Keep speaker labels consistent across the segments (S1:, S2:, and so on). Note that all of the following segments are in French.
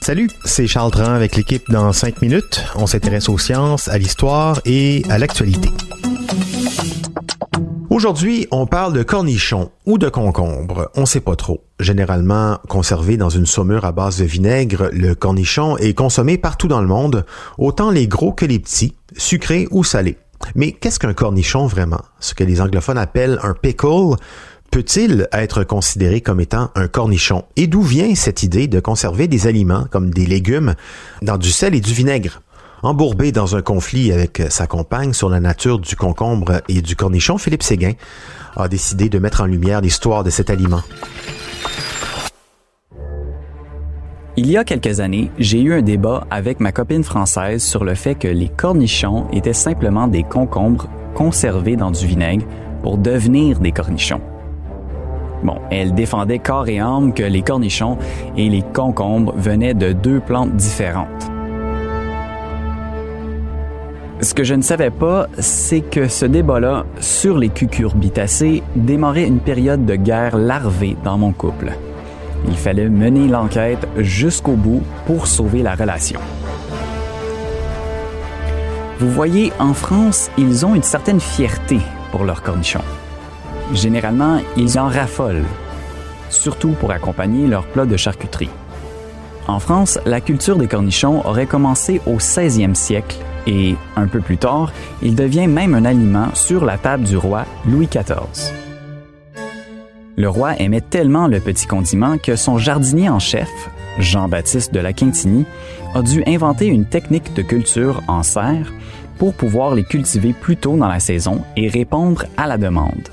S1: Salut, c'est Charles Dran avec l'équipe dans 5 minutes. On s'intéresse aux sciences, à l'histoire et à l'actualité. Aujourd'hui, on parle de cornichons ou de concombres, on sait pas trop. Généralement conservé dans une saumure à base de vinaigre, le cornichon est consommé partout dans le monde, autant les gros que les petits, sucrés ou salés. Mais qu'est-ce qu'un cornichon vraiment? Ce que les anglophones appellent un pickle peut-il être considéré comme étant un cornichon? Et d'où vient cette idée de conserver des aliments comme des légumes dans du sel et du vinaigre? Embourbé dans un conflit avec sa compagne sur la nature du concombre et du cornichon, Philippe Séguin a décidé de mettre en lumière l'histoire de cet aliment.
S2: Il y a quelques années, j'ai eu un débat avec ma copine française sur le fait que les cornichons étaient simplement des concombres conservés dans du vinaigre pour devenir des cornichons. Bon, elle défendait corps et âme que les cornichons et les concombres venaient de deux plantes différentes. Ce que je ne savais pas, c'est que ce débat-là sur les cucurbitacées démarrait une période de guerre larvée dans mon couple. Il fallait mener l'enquête jusqu'au bout pour sauver la relation. Vous voyez, en France, ils ont une certaine fierté pour leurs cornichons. Généralement, ils en raffolent, surtout pour accompagner leurs plats de charcuterie. En France, la culture des cornichons aurait commencé au 16e siècle et, un peu plus tard, il devient même un aliment sur la table du roi Louis XIV. Le roi aimait tellement le petit condiment que son jardinier en chef, Jean-Baptiste de la Quintigny, a dû inventer une technique de culture en serre pour pouvoir les cultiver plus tôt dans la saison et répondre à la demande.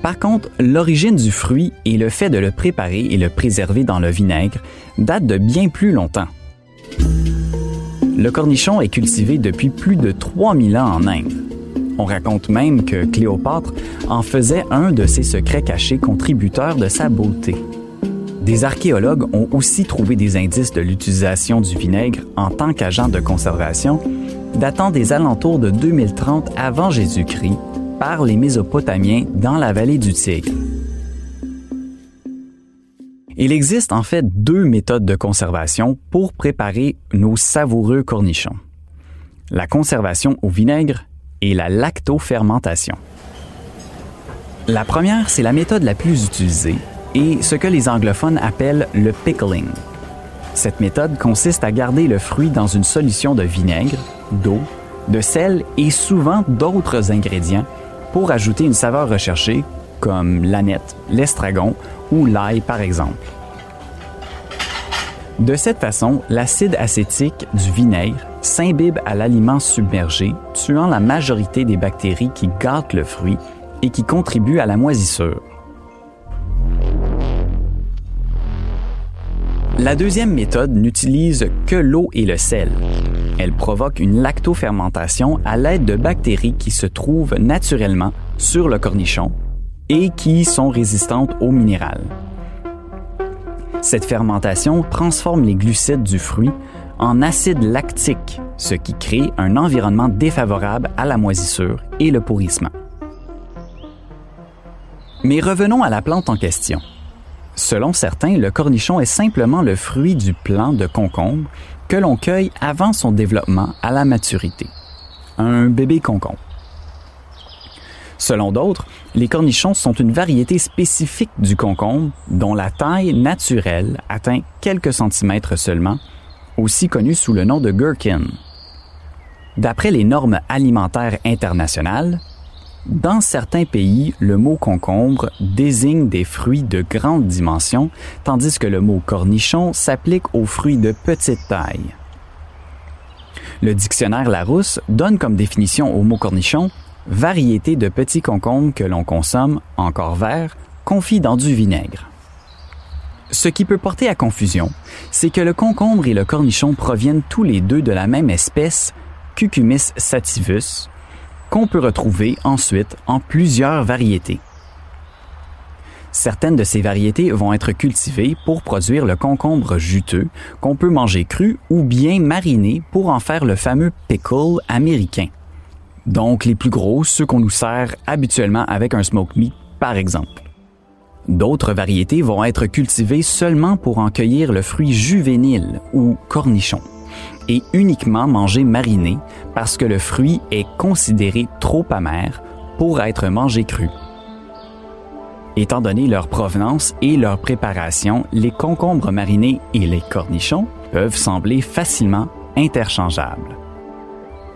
S2: Par contre, l'origine du fruit et le fait de le préparer et le préserver dans le vinaigre datent de bien plus longtemps. Le cornichon est cultivé depuis plus de 3000 ans en Inde. On raconte même que Cléopâtre en faisait un de ses secrets cachés contributeurs de sa beauté. Des archéologues ont aussi trouvé des indices de l'utilisation du vinaigre en tant qu'agent de conservation datant des alentours de 2030 avant Jésus-Christ par les Mésopotamiens dans la vallée du Tigre. Il existe en fait deux méthodes de conservation pour préparer nos savoureux cornichons. La conservation au vinaigre et la lactofermentation. La première, c'est la méthode la plus utilisée et ce que les anglophones appellent le pickling. Cette méthode consiste à garder le fruit dans une solution de vinaigre, d'eau, de sel et souvent d'autres ingrédients pour ajouter une saveur recherchée comme l'aneth, l'estragon ou l'ail par exemple. De cette façon, l'acide acétique du vinaigre s'imbibe à l'aliment submergé, tuant la majorité des bactéries qui gâtent le fruit et qui contribuent à la moisissure. La deuxième méthode n'utilise que l'eau et le sel. Elle provoque une lactofermentation à l'aide de bactéries qui se trouvent naturellement sur le cornichon et qui sont résistantes au minéral. Cette fermentation transforme les glucides du fruit en acide lactique, ce qui crée un environnement défavorable à la moisissure et le pourrissement. Mais revenons à la plante en question. Selon certains, le cornichon est simplement le fruit du plant de concombre que l'on cueille avant son développement à la maturité. Un bébé concombre. Selon d'autres, les cornichons sont une variété spécifique du concombre dont la taille naturelle atteint quelques centimètres seulement, aussi connue sous le nom de gherkin. D'après les normes alimentaires internationales, dans certains pays, le mot concombre désigne des fruits de grande dimension, tandis que le mot cornichon s'applique aux fruits de petite taille. Le dictionnaire Larousse donne comme définition au mot cornichon variété de petits concombres que l'on consomme, encore verts, confits dans du vinaigre. Ce qui peut porter à confusion, c'est que le concombre et le cornichon proviennent tous les deux de la même espèce, Cucumis sativus, qu'on peut retrouver ensuite en plusieurs variétés. Certaines de ces variétés vont être cultivées pour produire le concombre juteux qu'on peut manger cru ou bien mariné pour en faire le fameux pickle américain. Donc les plus gros, ceux qu'on nous sert habituellement avec un smoke meat par exemple. D'autres variétés vont être cultivées seulement pour en cueillir le fruit juvénile ou cornichon et uniquement mangé mariné parce que le fruit est considéré trop amer pour être mangé cru. Étant donné leur provenance et leur préparation, les concombres marinés et les cornichons peuvent sembler facilement interchangeables.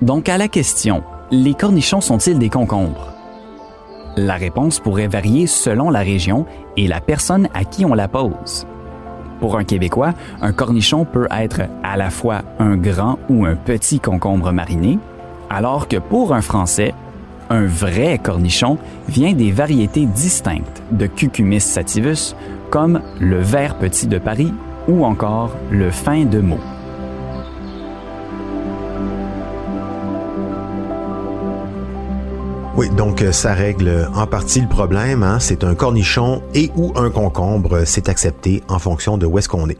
S2: Donc à la question, les cornichons sont-ils des concombres? La réponse pourrait varier selon la région et la personne à qui on la pose. Pour un Québécois, un cornichon peut être à la fois un grand ou un petit concombre mariné, alors que pour un Français, un vrai cornichon vient des variétés distinctes de Cucumis sativus, comme le vert petit de Paris ou encore le fin de Meaux.
S1: Donc euh, ça règle en partie le problème. Hein? C'est un cornichon et ou un concombre, c'est accepté en fonction de où est-ce qu'on est.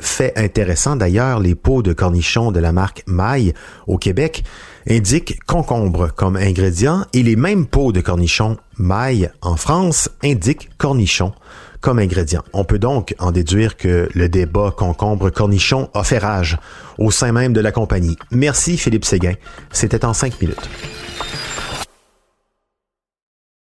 S1: Fait intéressant d'ailleurs, les pots de cornichons de la marque Maille au Québec indiquent concombre comme ingrédient et les mêmes pots de cornichons Maille en France indiquent cornichon comme ingrédient. On peut donc en déduire que le débat concombre-cornichon a fait rage au sein même de la compagnie. Merci Philippe Séguin. C'était en cinq minutes.